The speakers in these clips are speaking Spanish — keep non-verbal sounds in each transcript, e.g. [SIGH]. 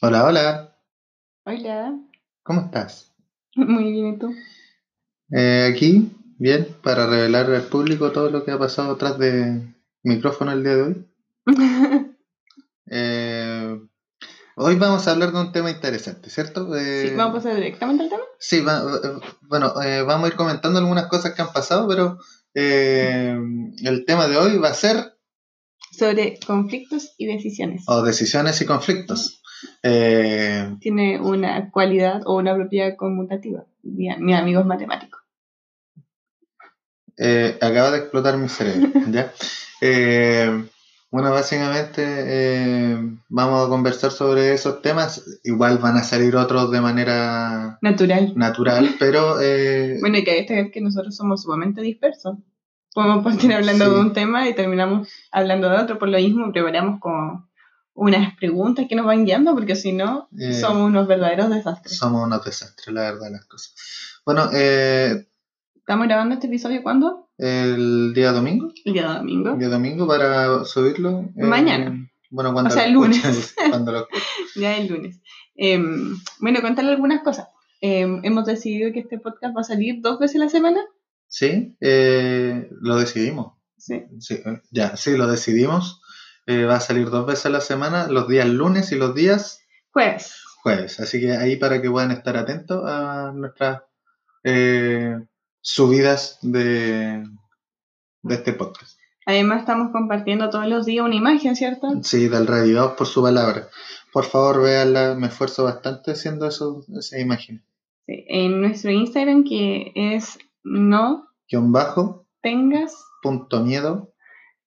Hola, hola, Hola, ¿cómo estás? [LAUGHS] muy bien, ¿y tú? Eh, aquí, bien, para revelar al público todo lo que ha pasado atrás de micrófono el día de hoy. [LAUGHS] Eh, hoy vamos a hablar de un tema interesante, ¿cierto? Eh, Sí, ¿Vamos a pasar directamente al tema? sí, va- eh, bueno, eh, vamos a ir comentando algunas cosas que han pasado, pero eh, el tema de hoy va a ser Sobre conflictos y decisiones. o decisiones y conflictos. Eh, Tiene una cualidad o una propiedad conmutativa. Mi, mi amigo es matemático. Eh, acaba de explotar mi cerebro, [LAUGHS] ¿ya? Eh, bueno, básicamente vamos a conversar sobre esos temas. Igual van a salir otros de manera Natural. natural, [LAUGHS] pero Bueno, y que destacar que nosotros somos sumamente dispersos. Podemos [LAUGHS] partir hablando Sí. de un tema y terminamos hablando de otro. Por lo mismo, preparamos como unas preguntas que nos van guiando, porque si no, Eh, somos unos verdaderos desastres. somos unos desastres, la verdad, las cosas. Bueno, eh, ¿Estamos grabando este episodio cuándo? el día domingo, El día domingo. el día domingo para subirlo. eh, Mañana. Bueno, cuando O sea, el lunes. [LAUGHS] cuando lo. Ya el lunes. Em, bueno, contarle algunas cosas. Em, hemos decidido que este podcast va a salir dos veces a la semana. Sí, eh, lo decidimos. Sí. Sí, ya, sí, lo decidimos. Eh, va a salir dos veces a la semana, los días lunes y los días Jueves. jueves. Así que ahí para que puedan estar atentos a nuestras eh, subidas de, de este podcast. Además, estamos compartiendo todos los días una imagen, ¿cierto? Sí, del radio por su palabra. Por favor, véanla, me esfuerzo bastante haciendo eso, esa imagen. Sí, En nuestro Instagram, que es no Guión bajo, tengas, punto miedo.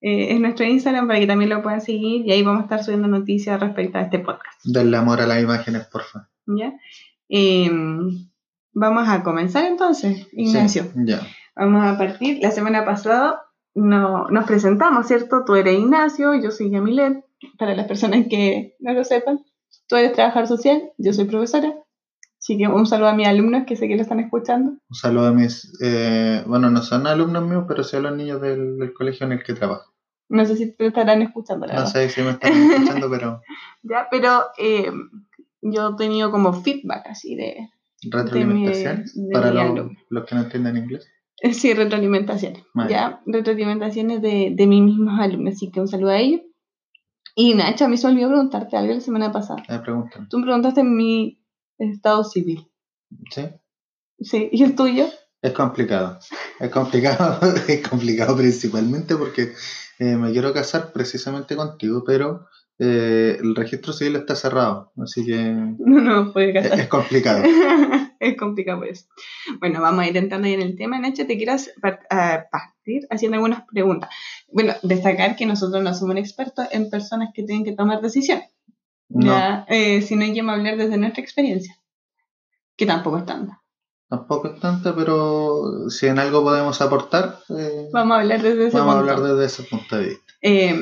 Eh, es nuestro Instagram para que también lo puedan seguir y ahí vamos a estar subiendo noticias respecto a este podcast. Denle amor a las imágenes, porfa. ¿Ya? Em, vamos a comenzar entonces, Ignacio. Sí, ya. Vamos a partir. La semana pasada no, nos presentamos, ¿cierto? Tú eres Ignacio, yo soy Yamilet. Para las personas que no lo sepan, tú eres trabajador social, yo soy profesora. Así que un saludo a mis alumnos que sé que lo están escuchando. Un saludo a mis, eh, bueno, no son alumnos míos, pero sí a los niños del, del colegio en el que trabajo. No sé si te estarán escuchando, la No verdad. sé si me están escuchando, pero [LAUGHS] Ya, pero eh, yo he tenido como feedback así de, mi para los, los que no entienden inglés. [LAUGHS] sí, retroalimentaciones. Vale. Ya, retroalimentaciones de, de mis mismos alumnos. Así que un saludo a ellos. Y Nacha, a mí se me olvidó preguntarte algo la semana pasada. Me preguntan. Tú me preguntaste mi estado civil. ¿Sí? Sí, ¿y el tuyo? Es complicado. Es complicado, [LAUGHS] es complicado principalmente porque eh, me quiero casar precisamente contigo, pero eh, el registro civil está cerrado, así que [LAUGHS] No, no, puede es, casar. es complicado. [LAUGHS] es complicado por eso. Bueno, vamos a ir entrando ahí en el tema. Nacha, te quieras par- ah, partir haciendo algunas preguntas. Bueno, destacar que nosotros no somos expertos en personas que tienen que tomar decisiones. No, eh, sino que vamos a hablar desde nuestra experiencia, que tampoco es tanta. Tampoco es tanta, pero si en algo podemos aportar, eh, Vamos a hablar desde ese vamos a punto. hablar desde ese punto de vista. Eh,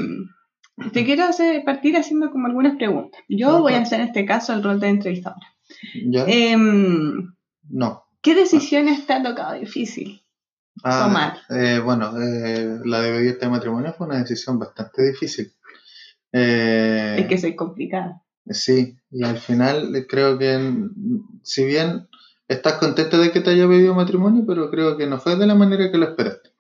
te quiero hacer, partir haciendo como algunas preguntas. Yo Ajá. voy a hacer en este caso el rol de entrevistadora. ¿Ya? Em, no. ¿Qué decisiones te ha tocado difícil? Ah, tomar. eh, bueno, eh, la de pedir este matrimonio fue una decisión bastante difícil. Es que soy complicada. Sí, y al final creo que, si bien estás contenta de que te haya pedido matrimonio, pero creo que no fue de la manera que lo esperaste.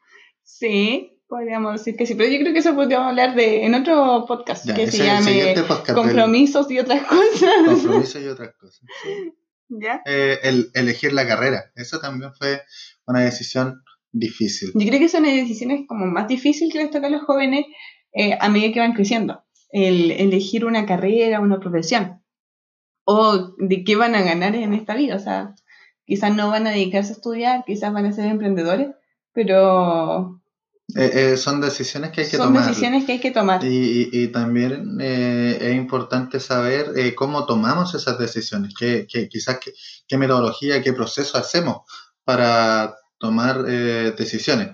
Sí, podríamos decir que sí, pero yo creo que eso podríamos hablar de en otro podcast Ya, que se llame del Compromisos y otras cosas. compromiso y otras cosas. Sí. [LAUGHS] ¿Ya? Eh, el elegir la carrera, eso también fue una decisión difícil. Yo creo que son decisiones como más difíciles que les toca a los jóvenes eh, a medida que van creciendo. El elegir una carrera, una profesión. O de qué van a ganar en esta vida. O sea, quizás no van a dedicarse a estudiar, quizás van a ser emprendedores, pero Eh, eh, son decisiones que hay que son tomar. decisiones que hay que tomar. Y, y- y también eh, es importante saber cómo tomamos esas decisiones, qué, qué- quizás qué, qué metodología, qué proceso hacemos para tomar decisiones.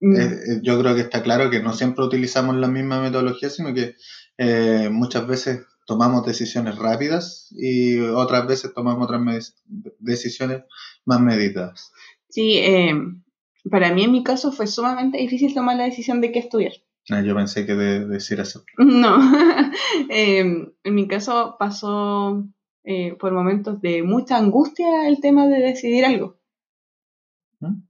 Mm, yo creo que está claro que no siempre utilizamos la misma metodología, sino que muchas veces tomamos decisiones rápidas y otras veces tomamos otras decisiones más meditadas. Sí, eh, para mí en mi caso fue sumamente difícil tomar la decisión de qué estudiar. Ah, yo pensé que de, decir eso. [LAUGHS] No, [LAUGHS] em, en mi caso pasó eh, por momentos de mucha angustia el tema de decidir algo. ¿Mm?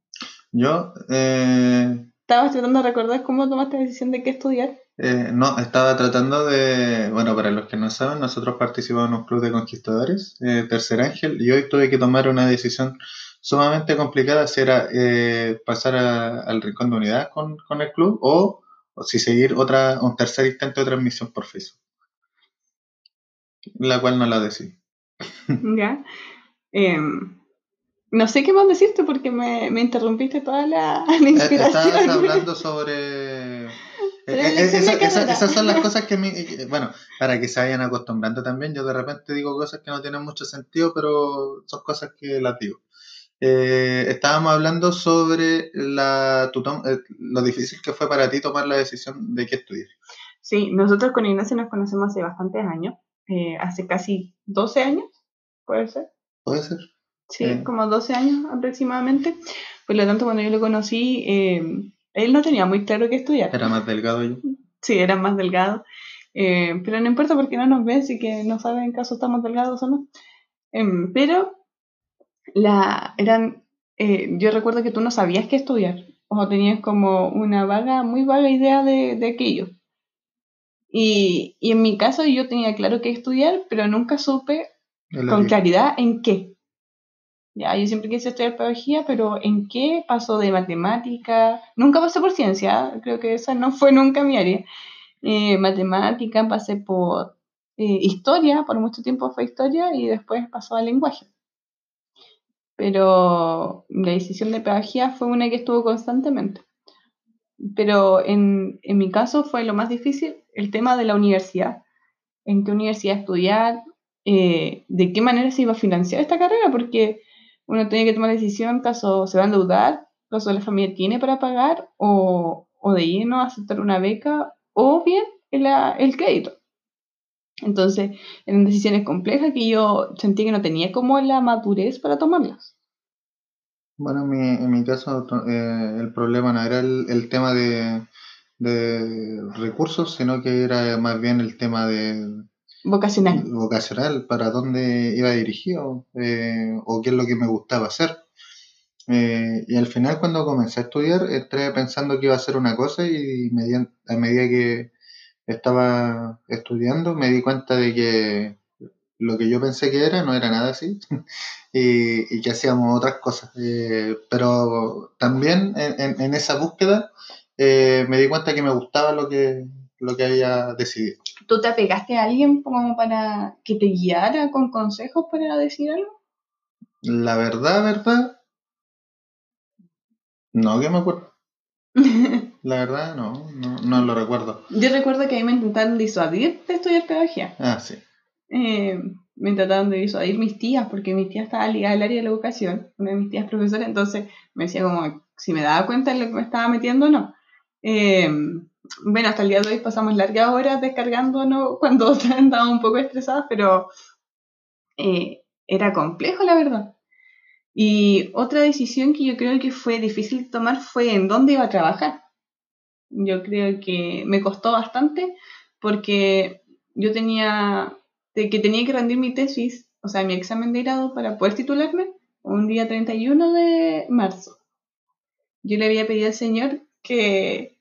Yo... Eh, ¿Estabas tratando de recordar cómo tomaste la decisión de qué estudiar? Eh, no, estaba tratando de, bueno, para los que no saben, nosotros participamos en un club de conquistadores, eh, Tercer Ángel, y hoy tuve que tomar una decisión sumamente complicada, si era eh, pasar al rincón de unidad con, el club o, si seguir otra, un tercer intento de transmisión por Facebook, la cual no la decidí. [LAUGHS] Ya. Em, no sé qué más decirte porque me, interrumpiste toda la, [LAUGHS] la eh, inspiración. Estabas hablando sobre... esas son las [LAUGHS] cosas que, bueno, para que se vayan acostumbrando también, yo de repente digo cosas que no tienen mucho sentido, pero son cosas que las digo. Eh, estábamos hablando sobre la, eh, lo difícil que fue para ti tomar la decisión de qué estudiar. Sí, nosotros con Ignacio nos conocemos hace bastantes años, eh, hace casi 12 años, ¿puede ser? Puede ser. Sí, como 12 años aproximadamente. Por lo tanto, cuando yo lo conocí, él no tenía muy claro qué estudiar. Era más delgado yo. Sí, era más delgado. pero no importa porque no nos ves y que no saben en caso estamos delgados o no. Em, pero la, eran, eh, yo recuerdo que tú no sabías qué estudiar, o tenías como una vaga, muy vaga idea de, de aquello. Y, y, en mi caso yo tenía claro qué estudiar, pero nunca supe con claridad en qué. Ya, yo siempre quise estudiar pedagogía, pero ¿en qué pasó de matemática? Nunca pasé por ciencia, creo que esa no fue nunca mi área. Eh, matemática, pasé por eh, historia, por mucho tiempo fue historia y después pasó al lenguaje pero la decisión de pedagogía fue una que estuvo constantemente. Pero en, en, mi caso fue lo más difícil el tema de la universidad. ¿En qué universidad estudiar? Eh, ¿De qué manera se iba a financiar esta carrera? Porque uno tiene que tomar la decisión caso se va a endeudar, caso la familia tiene para pagar, o, o de lleno aceptar una beca, o bien el, el crédito. Entonces, eran decisiones complejas que yo sentí que no tenía como la madurez para tomarlas. Bueno, en mi, en mi caso eh, el problema no era el, tema de, recursos, sino que era más bien el tema de... Vocacional. Vocacional, para dónde iba dirigido eh, o qué es lo que me gustaba hacer. Eh, y al final cuando comencé a estudiar, entré pensando que iba a hacer una cosa y a medida que estaba estudiando me di cuenta de que lo que yo pensé que era no era nada así [LAUGHS] y, que hacíamos otras cosas. Eh, pero también en, esa búsqueda eh, me di cuenta que me gustaba lo que, lo que había decidido. ¿Tú te apegaste a alguien como para que te guiara con consejos para decidir algo? La verdad, verdad, no que me acuerdo. [LAUGHS] La verdad, no, no, lo recuerdo. Yo recuerdo que a mí me intentaron disuadir de estudiar pedagogía. Ah, sí. Eh, me intentaron de disuadir mis tías, porque mi tía estaba ligada al área de la educación, una de mis tías profesora, entonces me decía como si me daba cuenta de lo que me estaba metiendo o no. Eh, bueno, hasta el día de hoy pasamos largas horas descargándonos cuando [LAUGHS] andaba un poco estresadas, pero eh, era complejo, la verdad. Y otra decisión que yo creo que fue difícil tomar fue en dónde iba a trabajar. Yo creo que me costó bastante porque yo tenía que tenía que rendir mi tesis, o sea, mi examen de grado para poder titularme un día 31 de marzo. Yo le había pedido al señor que,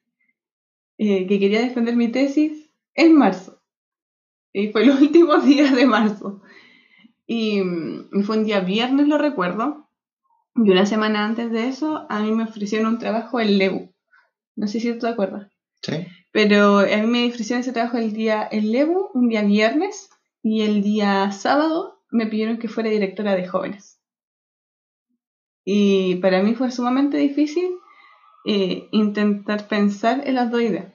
eh, que quería defender mi tesis en marzo. Y fue los [LAUGHS] últimos días de marzo. Y, y fue un día viernes, lo recuerdo. Y una semana antes de eso, a mí me ofrecieron un trabajo en Lebu. No sé si tú te acuerdas. Sí. Pero a mí me ofrecieron ese trabajo el día en Lebu, un día viernes, y el día sábado me pidieron que fuera directora de jóvenes. Y para mí fue sumamente difícil eh, intentar pensar en las dos ideas.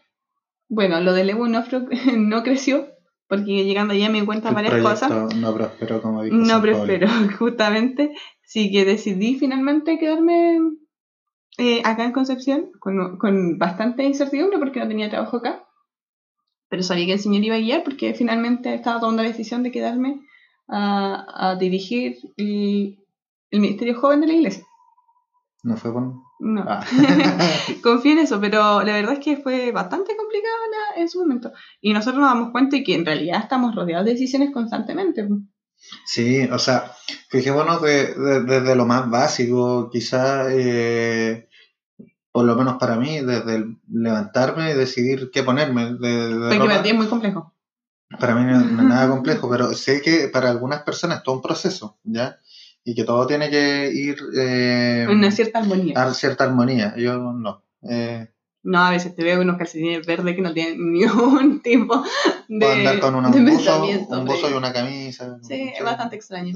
Bueno, lo del Evo no, [LAUGHS] no creció, porque llegando allá me di cuenta varias cosas. No prosperó, como dijo. No prosperó, [LAUGHS] justamente. Sí que decidí finalmente quedarme eh, acá en Concepción, con, con bastante incertidumbre porque no tenía trabajo acá pero sabía que el Señor iba a guiar porque finalmente estaba tomando la decisión de quedarme a, dirigir el, Ministerio Joven de la Iglesia. ¿No fue, por, No. Ah. [LAUGHS] Confío en eso, pero la verdad es que fue bastante complicado la- en su momento. Y nosotros nos damos cuenta de que en realidad estamos rodeados de decisiones constantemente. Sí, o sea, fijémonos de- de- desde lo más básico, quizá, eh, por lo menos para mí, desde el levantarme y decidir qué ponerme de, para ti es muy complejo. para mí no, no es nada [LAUGHS] complejo, pero sé que para algunas personas es todo un proceso, ¿ya? Y que todo tiene que ir eh, Una cierta armonía. a cierta armonía. Yo no. Eh, No, a veces te veo con unos calcetines verdes que no tienen [LAUGHS] ningún tipo de, andar con una- de un buzo, pensamiento. un buzo y una camisa. Sí, es bastante extraño.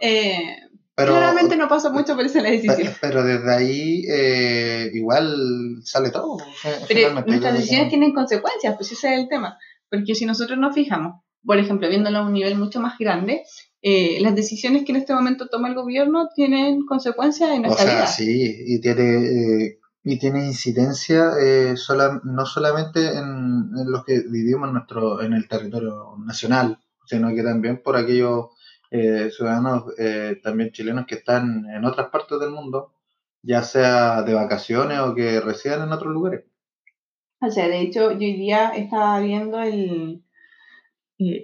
Eh, Pero, claramente no pasa mucho por esa la decisión. Pero desde ahí eh, igual sale todo. eh, Pero nuestras decisiones tienen consecuencias, pues ese es el tema. Porque si nosotros nos fijamos, por ejemplo, viéndolo a un nivel mucho más grande, eh, las decisiones que en este momento toma el gobierno tienen consecuencias en O nuestra sea, vida. sí, y tiene, eh, y tiene incidencia eh, sola- no solamente en, en los que vivimos en, nuestro, en el territorio nacional, sino que también por aquellos eh, ciudadanos eh, también chilenos que están en otras partes del mundo, ya sea de vacaciones o que residen en otros lugares. O sea, de hecho, yo hoy día estaba viendo el. el-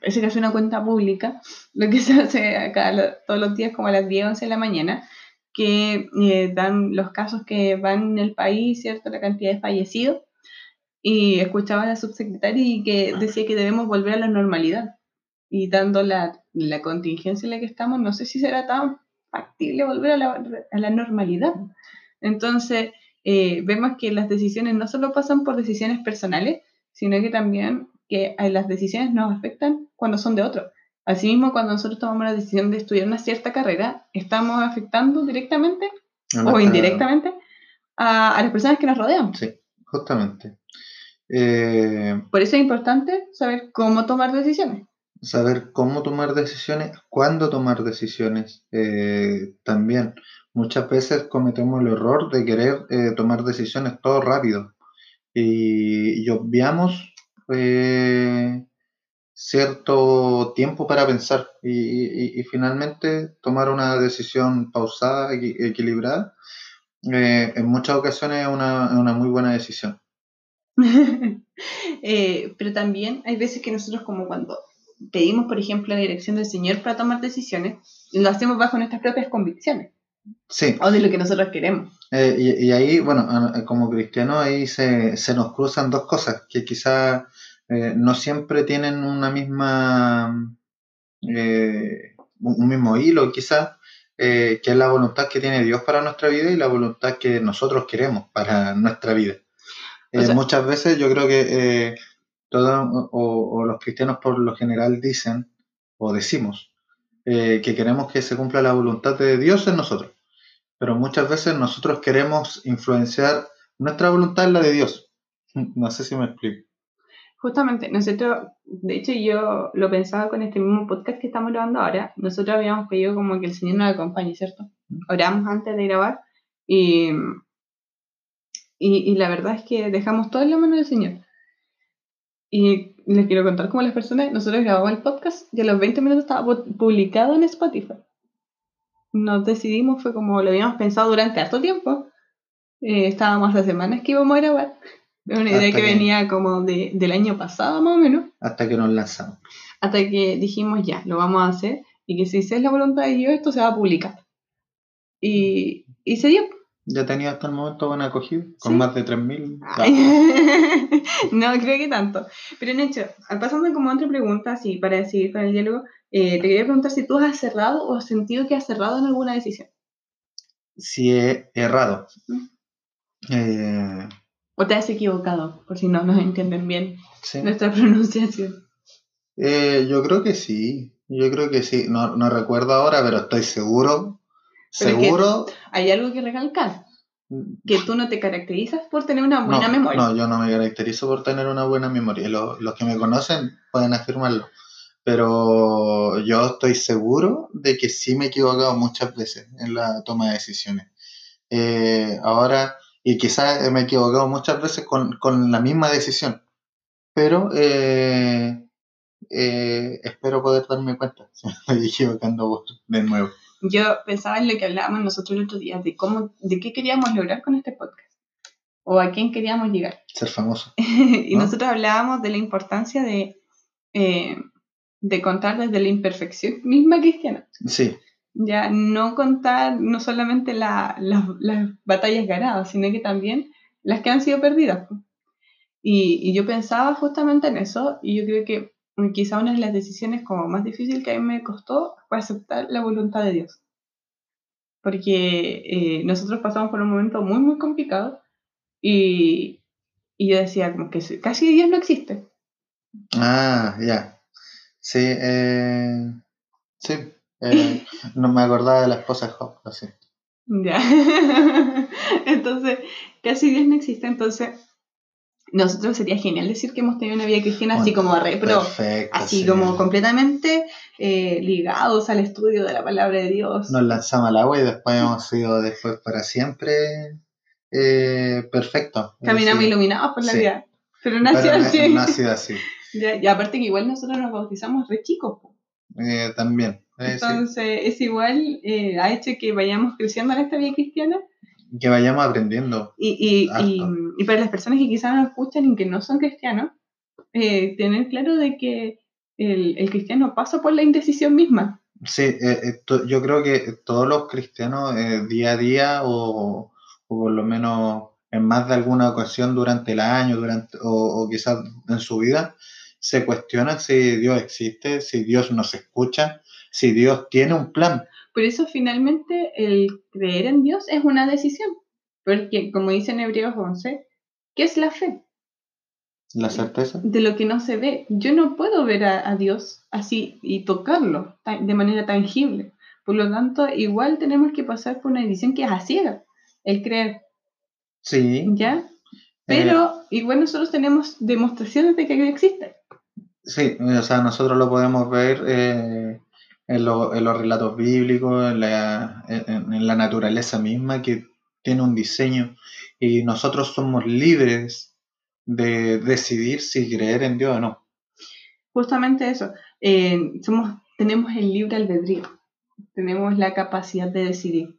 Parece que hace una cuenta pública, lo que [LAUGHS] se hace acá todos los días, como a las 10, 11 de la mañana, que eh, dan los casos que van en el país, ¿cierto? La cantidad de fallecidos. Y escuchaba a la subsecretaria y que decía que debemos volver a la normalidad. Y dando la, la contingencia en la que estamos, no sé si será tan factible volver a la, a la normalidad. Entonces, eh, vemos que las decisiones no solo pasan por decisiones personales, sino que también que eh, las decisiones nos afectan cuando son de otro. Asimismo, cuando nosotros tomamos la decisión de estudiar una cierta carrera, estamos afectando directamente En o indirectamente a, a las personas que nos rodean. Sí, justamente. Eh, Por eso es importante saber cómo tomar decisiones. saber cómo tomar decisiones, cuándo tomar decisiones. eh, también muchas veces cometemos el error de querer eh, tomar decisiones todo rápido y, y obviamos eh, cierto tiempo para pensar y, y- y finalmente tomar una decisión pausada, equi- equilibrada. eh, en muchas ocasiones es una, una muy buena decisión. [LAUGHS] Eh, pero también hay veces que nosotros como cuando pedimos, por ejemplo, la dirección del Señor para tomar decisiones, lo hacemos bajo nuestras propias convicciones Sí, o de lo que nosotros queremos. Eh, y, y ahí, bueno, como cristianos ahí se, se nos cruzan dos cosas que quizá eh, no siempre tienen una misma, eh, un mismo hilo, quizá, eh, que es la voluntad que tiene Dios para nuestra vida y la voluntad que nosotros queremos para nuestra vida. O sea- muchas veces yo creo que todos o, o los cristianos por lo general dicen o decimos eh, que queremos que se cumpla la voluntad de Dios en nosotros pero muchas veces nosotros queremos influenciar nuestra voluntad en la de Dios. [LAUGHS] No sé si me explico. Justamente, nosotros, de hecho yo lo pensaba con este mismo podcast que estamos grabando ahora, nosotros habíamos pedido como que el Señor nos acompañe, ¿cierto? Oramos antes de grabar y, y, y la verdad es que dejamos todo en la mano del Señor. Y les quiero contar como las personas, nosotros grabamos el podcast y a los 20 minutos estaba pu- publicado en Spotify. Nos decidimos, fue como lo habíamos pensado durante harto tiempo. Eh, estábamos hace semanas que íbamos a grabar. Es [LAUGHS] una idea Hasta que que- venía como de, del año pasado más o menos. Hasta que nos lanzamos. Hasta que dijimos ya, lo vamos a hacer y que si es la voluntad de Dios, esto se va a publicar. Y, y se dio. Ya tenía hasta el momento buena acogida, con Sí. más de 3.000. Ay. [LAUGHS] no creo que tanto. Pero Nacho, pasando como a otra pregunta, así para seguir con el diálogo, eh, te quería preguntar si tú has cerrado o has sentido que has cerrado en alguna decisión. Si he errado. Mm. Eh, O te has equivocado, por si no nos entienden bien sí. nuestra [LAUGHS] pronunciación. Eh, yo creo que sí. Yo creo que sí. No, no recuerdo ahora, pero estoy seguro. Pero es que- seguro. Hay algo que recalcar, que tú no te caracterizas por tener una buena no, memoria. No, yo no me caracterizo por tener una buena memoria. Lo- los que me conocen pueden afirmarlo. Pero yo estoy seguro de que sí me he equivocado muchas veces en la toma de decisiones. Eh, ahora, y quizás me he equivocado muchas veces con, con la misma decisión. Pero eh, eh, espero poder darme cuenta [LAUGHS] si me estoy equivocando de nuevo. yo pensaba en lo que hablábamos nosotros el otro día, de cómo, de qué queríamos lograr con este podcast, o a quién queríamos llegar. Ser famoso. [LAUGHS] y ¿No? nosotros hablábamos de la importancia de, eh, de contar desde la imperfección [LAUGHS] misma cristiana. Sí, Ya no contar no solamente la- las- las batallas ganadas, sino que también las que han sido perdidas. Y, y yo pensaba justamente en eso, y yo creo que mm, quizá una de las decisiones como más difícil que a mí me costó fue aceptar la voluntad de Dios. Porque eh, nosotros pasamos por un momento muy, muy complicado, y, y yo decía como que si- casi Dios no existe. Ah, ya. Sí, eh, sí. eh, no me acordaba de la esposa de Job, así. Ya. [LAUGHS] entonces, casi Dios no existe. Entonces, nosotros sería genial decir que hemos tenido una vida cristiana así como re, pero Perfecto. así sí. como completamente eh, ligados al estudio de la palabra de Dios. Nos lanzamos al agua y después hemos sido después para siempre eh, perfecto. Caminamos iluminados por la Sí. vida. Pero no- así. no ha sido así. [LAUGHS] Y aparte que igual nosotros nos bautizamos re chicos. Eh, también. eh, sí. Entonces, es igual, eh, ha hecho que vayamos creciendo en esta vida cristiana. Que vayamos aprendiendo. Y, y, y, y para las personas que quizás no escuchan y que no son cristianos, eh, tener claro de que el, el cristiano pasa por la indecisión misma. Sí, eh, eh, to- yo creo que todos los cristianos día a día o, o por lo menos en más de alguna ocasión durante el año durante, o, o quizás en su vida se cuestionan si Dios existe, si Dios nos escucha, si Dios tiene un plan. Por eso finalmente el creer en Dios es una decisión. Porque como dice en Hebreos 11, ¿qué es la fe? La certeza. De lo que no se ve. Yo no puedo ver a, a Dios así y tocarlo de manera tangible. Por lo tanto, igual tenemos que pasar por una decisión que es a ciega, el creer, Sí. ¿ya? eh, Pero igual nosotros tenemos demostraciones de que Dios existe. Sí, o sea, nosotros lo podemos ver eh, en, lo- en los relatos bíblicos, en la, en- en la naturaleza misma que tiene un diseño y nosotros somos libres de decidir si creer en Dios o no. Justamente eso. eh, somos, tenemos el libre albedrío. Tenemos la capacidad de decidir.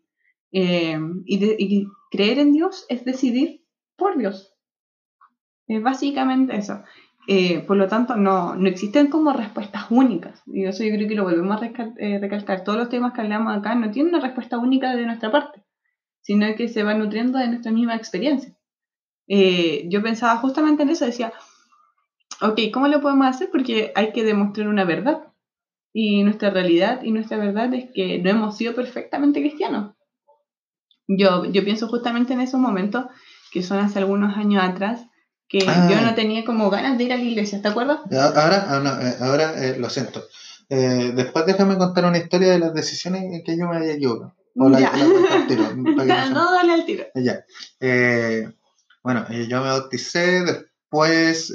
Eh, y, de- y creer en Dios es decidir por Dios. Es básicamente eso. Eh, por lo tanto, no, no existen como respuestas únicas. Y eso yo creo que lo volvemos a eh, recalcar. Todos los temas que hablamos acá no tienen una respuesta única de nuestra parte, sino que se van nutriendo de nuestra misma experiencia. Eh, yo pensaba justamente en eso, decía, ok, ¿cómo lo podemos hacer? Porque hay que demostrar una verdad. Y nuestra realidad y nuestra verdad es que no hemos sido perfectamente cristianos. Yo, yo pienso justamente en esos momentos que son hace algunos años atrás, que Ah. yo no tenía como ganas de ir a la iglesia, ¿te acuerdas? Ahora, ah, no, eh, ahora eh, lo siento. Eh, después déjame contar una historia de las decisiones en que yo me haya equivocado. O la, Ya. la al tiro, [LAUGHS] que no no, dale al tiro. Ya. Eh, bueno, yo me bauticé, después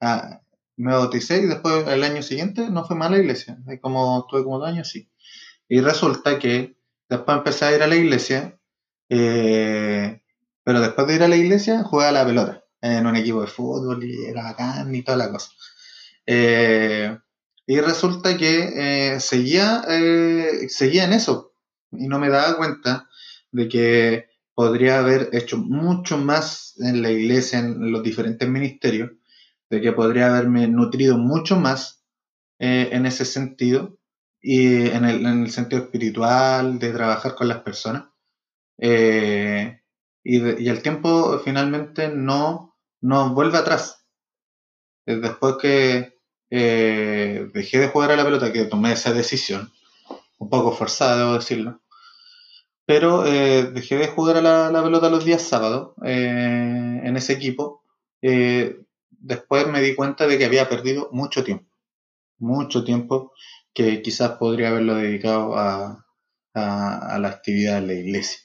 ah, me bauticé y después el año siguiente no fui más a la iglesia. Como estuve como dos años, sí. Y resulta que después empecé a ir a la iglesia, eh, pero después de ir a la iglesia jugué a la pelota en un equipo de fútbol y era bacán y toda la cosa. Eh, y resulta que eh, seguía, eh, seguía en eso y no me daba cuenta de que podría haber hecho mucho más en la iglesia, en los diferentes ministerios, de que podría haberme nutrido mucho más eh, en ese sentido y en el, en el sentido espiritual, de trabajar con las personas. Eh, y, de- y el tiempo finalmente no, no vuelve atrás. Después que eh, dejé de jugar a la pelota, que tomé esa decisión, un poco forzada, debo decirlo, pero eh, dejé de jugar a la, pelota los días sábados eh, en ese equipo. después me di cuenta de que había perdido mucho tiempo, mucho tiempo que quizás podría haberlo dedicado a, a- la actividad de la iglesia.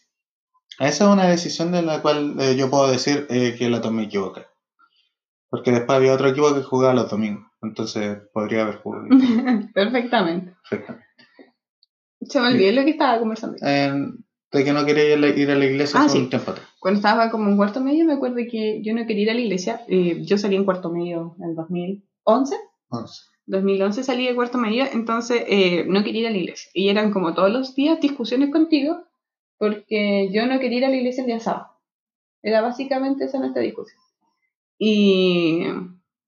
Esa es una decisión de la cual yo puedo decir que la tomé equivocada. Porque después había otro equipo que jugaba los domingos, entonces podría haber jugado. [LAUGHS] Perfectamente. perfectamente. Se me olvidó lo que estaba conversando. Eh, de que no quería ir a la, ir a la iglesia Ah, sí. un tiempo atrás. Cuando estaba como en cuarto medio, me acuerdo que yo no quería ir a la iglesia. Eh, yo salí en cuarto medio en el 2011. Once. 2011 salí de cuarto medio, entonces eh, no quería ir a la iglesia. Y eran como todos los días discusiones contigo, porque yo no quería ir a la iglesia el día sábado. Era básicamente esa nuestra discusión. Y,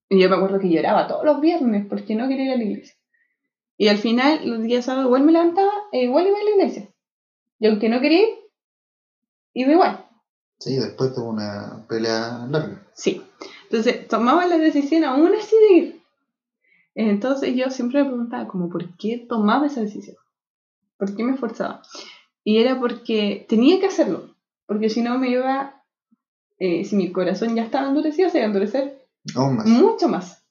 y yo me acuerdo que lloraba todos los viernes porque no quería ir a la iglesia. Y al final, los días sábados igual me levantaba e igual iba a la iglesia. Y aunque no quería ir, iba igual. Sí, después tuvo una pelea larga. Sí. Entonces, tomaba la decisión aún así de ir. Entonces yo siempre me preguntaba como, ¿por qué tomaba esa decisión? ¿Por qué me esforzaba? Y era porque tenía que hacerlo. Porque si no me iba, eh, si mi corazón ya estaba endurecido, se iba a endurecer más. mucho más.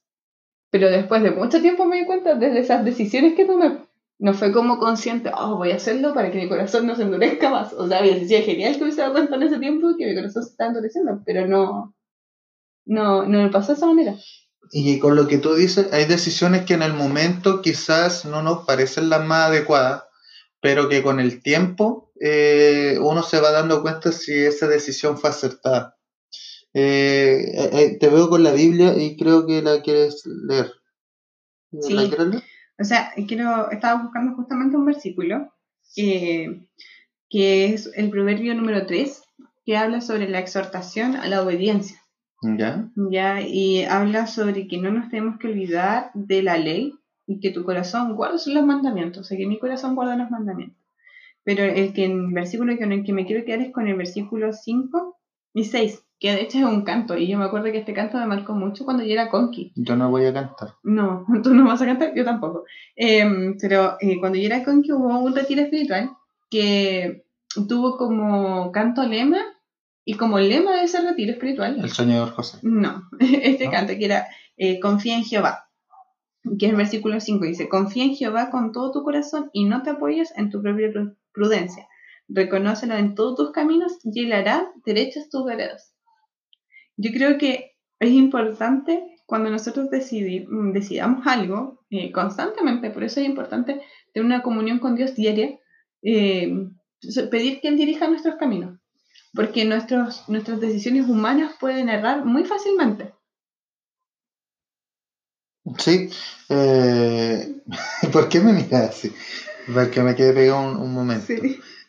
Pero después de mucho tiempo me di cuenta desde esas decisiones que tomé. No fue como consciente, oh, voy a hacerlo para que mi corazón no se endurezca más. O sea, había sido genial que hubiese dado cuenta en ese tiempo que mi corazón se estaba endureciendo, pero no, no, no me pasó de esa manera. Y con lo que tú dices, hay decisiones que en el momento quizás no nos parecen las más adecuadas, pero que con el tiempo eh, uno se va dando cuenta si esa decisión fue acertada. Eh, eh, te veo con la Biblia y creo que la quieres leer. Sí. ¿La quieres leer? O sea, quiero, estaba buscando justamente un versículo eh, que es el proverbio número 3, que habla sobre la exhortación a la obediencia. ¿Ya? ¿ya? Y habla sobre que no nos tenemos que olvidar de la ley y que tu corazón guarda los mandamientos, o sea, que mi corazón guarda los mandamientos. Pero el que en versículo con el que me quiero quedar es con el versículo 5 y 6, que de hecho es un canto, y yo me acuerdo que este canto me marcó mucho cuando yo era conqui. Yo no voy a cantar. No, [LAUGHS] tú no vas a cantar, yo tampoco. Em, pero eh, cuando yo era conqui hubo un retiro espiritual que tuvo como canto lema y como lema de ese retiro espiritual El soñador José. no, [LAUGHS] este ¿No? canto que era eh, confía en Jehová, que es el versículo 5, dice, confía en Jehová con todo tu corazón y no te apoyes en tu propia pru- prudencia. Reconócelo en todos tus caminos y él hará derechas tus veredas. Yo creo que es importante cuando nosotros decidi- mm, decidamos algo eh, constantemente, por eso es importante tener una comunión con Dios diaria, eh, pedir que Él dirija nuestros caminos, porque nuestros, nuestras decisiones humanas pueden errar muy fácilmente. Sí. Eh, [LAUGHS] ¿Por qué me miras así? Porque me quedé pegado un, un momento.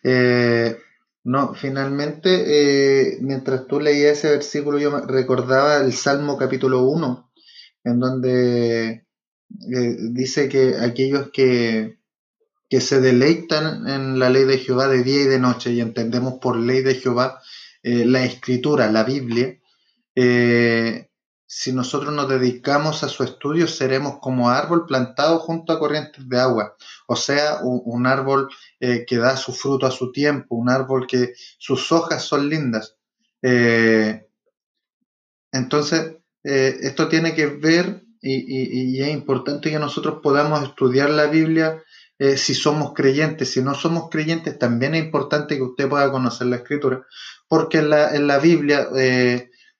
Eh, no, finalmente, eh, mientras tú leías ese versículo, yo recordaba el Salmo capítulo 1, en donde eh, dice que aquellos que, que se deleitan en la ley de Jehová de día y de noche, y entendemos por ley de Jehová eh, la escritura, la Biblia, eh, si nosotros nos dedicamos a su estudio, seremos como árbol plantado junto a corrientes de agua, o sea, un, árbol eh, que da su fruto a su tiempo, un árbol que sus hojas son lindas. Eh, entonces, eh, esto tiene que ver y, es importante que nosotros podamos estudiar la Biblia si somos creyentes. Si no somos creyentes, también es importante que usted pueda conocer la Escritura, porque en la, en la Biblia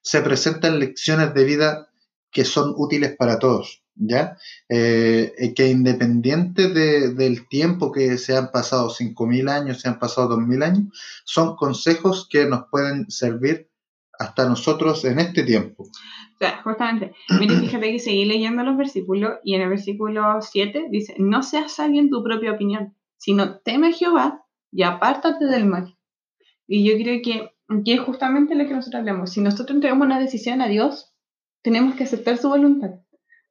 se presentan lecciones de vida que son útiles para todos. ¿Ya? Eh, eh, que independiente de- del tiempo que se han pasado, 5.000 años, se han pasado 2.000 años, son consejos que nos pueden servir hasta nosotros en este tiempo. O sea, justamente, mire, [CLEARS THROAT] fíjate que seguí leyendo los versículos y en el versículo 7 dice, no seas sabio en tu propia opinión, sino teme a Jehová y apártate del mal. Y yo creo que, que es justamente lo que nosotros hablamos. Si nosotros entregamos una decisión a Dios, tenemos que aceptar su voluntad,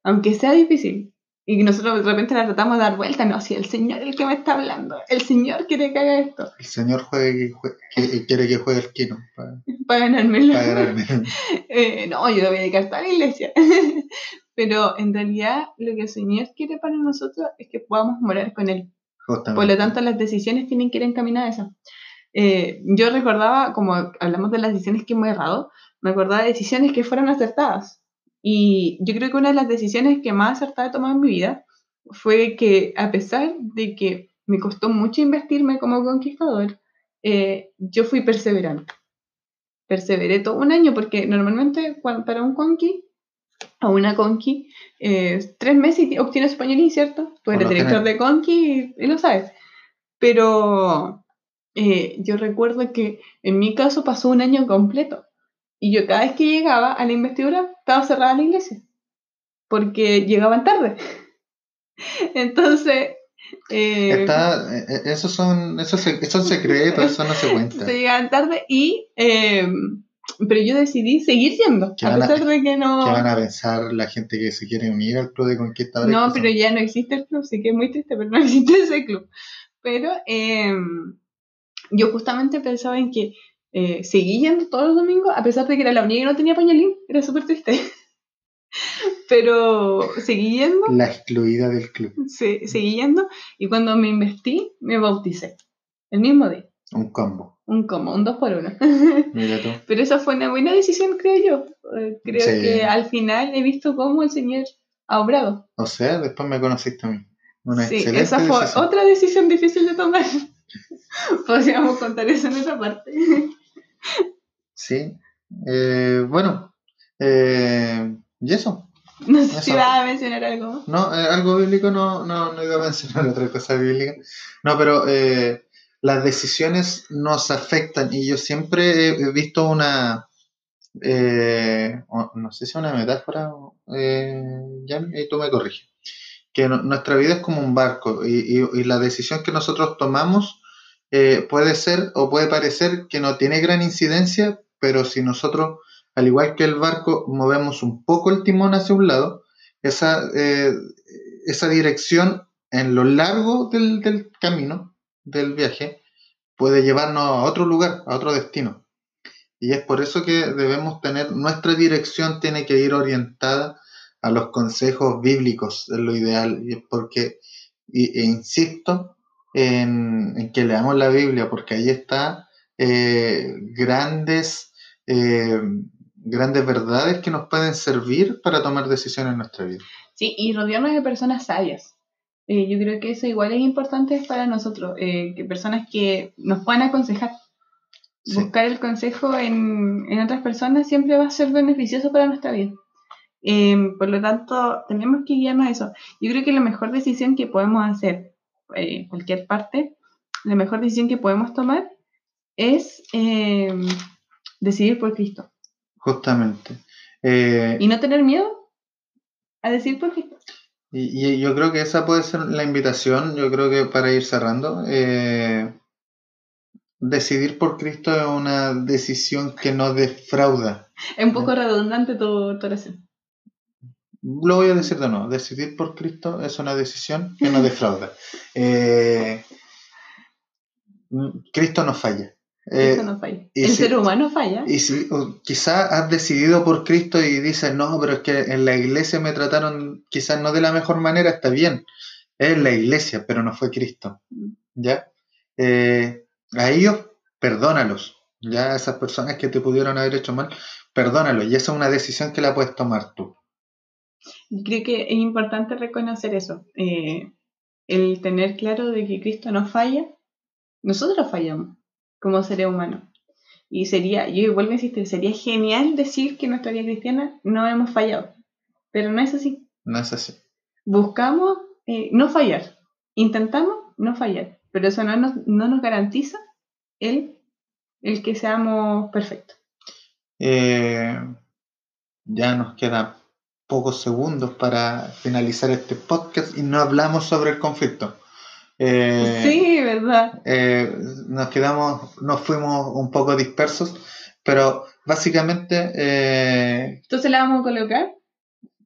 aunque sea difícil. Y nosotros de repente la tratamos de dar vuelta, no, si el Señor es el que me está hablando, el Señor quiere que haga esto, El Señor juegue, jue- que- quiere que juegue el kino para, para ganármelo. para ganarme. [LAUGHS] Eh, no, yo lo voy a dedicar toda la iglesia. [LAUGHS] Pero en realidad lo que el Señor quiere para nosotros es que podamos morar con Él. Justamente. Por lo tanto, las decisiones tienen que ir encaminadas a eso. Eh, yo recordaba, como hablamos de las decisiones que hemos errado, me acordaba de decisiones que fueron acertadas. Y yo creo que una de las decisiones que más acertada he tomado en mi vida fue que a pesar de que me costó mucho investirme como conquistador, eh, yo fui perseverante. Perseveré todo un año porque normalmente para un conqui o una conqui, eh, tres meses y obtienes español, ¿cierto? Tú eres lo director general. de conqui y, y lo sabes. Pero eh, yo recuerdo que en mi caso pasó un año completo. Y yo cada vez que llegaba a la investidura estaba cerrada la iglesia. Porque llegaban tarde. [LAUGHS] Entonces, eh, Está, eh, eh, esos son, esos, son secretos, eso no se cuenta. [LAUGHS] se llegaban tarde y... eh, pero yo decidí seguir yendo, a pesar de que no... ¿Qué van a pensar la gente que se quiere unir al club de conquistadores? No, pero son- ya no existe el club, sí que es muy triste, pero no [LAUGHS] existe ese club. Pero eh, yo justamente pensaba en que eh, seguí yendo todos los domingos, a pesar de que era la única que no tenía pañalín, era súper triste. [LAUGHS] Pero seguí yendo, La excluida del club. se- seguí yendo, y cuando me investí, me bauticé. El mismo día, Un combo. un como, un dos por uno. [LAUGHS] Mira tú. Pero esa fue una buena decisión, creo yo. Eh, Creo Sí. que al final he visto cómo el Señor ha obrado. O sea, después me conociste a mí. Una Sí, excelente esa fue decisión. otra decisión difícil de tomar. [LAUGHS] Podríamos contar eso en otra parte. Sí. Eh, bueno, eh, y eso. No sé si vas a mencionar algo. No, eh, algo bíblico no, no, no iba a mencionar otra cosa bíblica. No, pero las decisiones nos afectan y yo siempre he, visto una, no sé si es una metáfora, eh, ya, y tú me corriges, que nuestra vida es como un barco y la decisión que nosotros tomamos eh, puede ser o puede parecer que no tiene gran incidencia, pero si nosotros, al igual que el barco, movemos un poco el timón hacia un lado, esa, eh, esa dirección en lo largo del, del camino, del viaje, puede llevarnos a otro lugar, a otro destino. Y es por eso que debemos tener, nuestra dirección tiene que ir orientada a los consejos bíblicos, es lo ideal, porque, e insisto en, en que leamos la Biblia, porque ahí está eh, grandes, eh, grandes verdades que nos pueden servir para tomar decisiones en nuestra vida. Sí, y rodearnos de personas sabias. Eh, yo creo que eso igual es importante para nosotros, que personas que nos puedan aconsejar. Sí. Buscar el consejo en, en otras personas siempre va a ser beneficioso para nuestra vida. Eh, por lo tanto, tenemos que guiarnos a eso. Yo creo que la mejor decisión que podemos hacer, eh, cualquier parte, la mejor decisión que podemos tomar es eh, decidir por Cristo. Justamente. Eh, Y no tener miedo a decidir por Cristo. Y, y yo creo que esa puede ser la invitación, yo creo que para ir cerrando, eh, decidir por Cristo es una decisión que no defrauda. Es un poco redundante tu, tu oración. Lo voy a decir de nuevo, decidir por Cristo es una decisión que no defrauda. [LAUGHS] Eh, mm, Cristo no falla. Eh, Eso no falla. y El si- ser humano falla. Y si quizás has decidido por Cristo y dices, no, pero es que en la iglesia me trataron quizás no de la mejor manera, está bien. Es la iglesia, pero no fue Cristo. ¿Ya? Eh, a ellos, perdónalos. Ya a esas personas que te pudieron haber hecho mal, perdónalos. Y esa es una decisión que la puedes tomar tú. Creo que es importante reconocer eso. eh, el tener claro de que Cristo no falla. Nosotros fallamos como seres humanos. Y sería, yo vuelvo a insistir, sería genial decir que en nuestra vida cristiana no hemos fallado. Pero no es así. No es así. Buscamos eh, no fallar. Intentamos no fallar. Pero eso no nos, no nos garantiza el, el que seamos perfectos. Eh, ya nos quedan pocos segundos para finalizar este podcast y no hablamos sobre el conflicto. Eh, sí, ¿verdad? eh, nos quedamos, nos fuimos un poco dispersos, pero básicamente eh, Entonces la vamos a colocar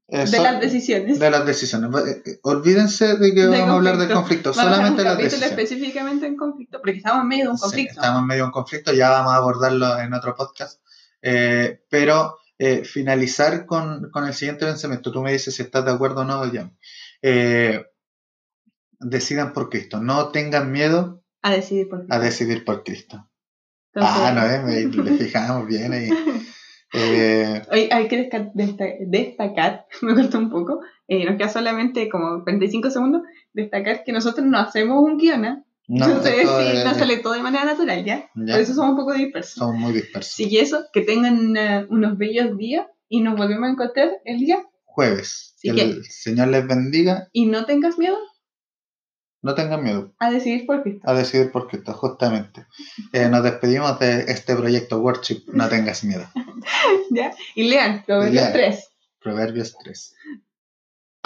eh, de las decisiones. de las decisiones. Eh, eh, Olvídense de que De vamos a hablar del conflicto. conflicto, Vamos a solamente un las decisiones. específicamente en conflicto, porque estamos en medio de un Sí, conflicto. estamos en medio de un conflicto, ya vamos a abordarlo en otro podcast. Pero eh, finalizar con, con el siguiente pensamiento. Tú me dices si estás de acuerdo o no, Jan. Eh, decidan por Cristo. No tengan miedo A decidir por qué. a decidir por Cristo. Entonces, ah, no, eh, me- [LAUGHS] le fijamos bien ahí. [LAUGHS] Eh, Hoy hay que destacar, [LAUGHS] me corto un poco, eh, nos queda solamente como 45 segundos, destacar que nosotros no hacemos un guion, ¿ah? No, Entonces, sí, es- no sale todo de manera natural, ¿ya? ya, Por eso somos un poco dispersos. somos muy dispersos. Así que eso, que tengan eh, unos bellos días y nos volvemos a encontrar el día. Jueves. Sí que que- el Señor les bendiga. Y no tengas miedo No tengan miedo. a decidir por Cristo. a decidir por Cristo, justamente. Eh, nos despedimos de este proyecto Worship, no tengas miedo. [LAUGHS] ¿Ya? Y lean, Proverbios Lean. 3. Proverbios 3.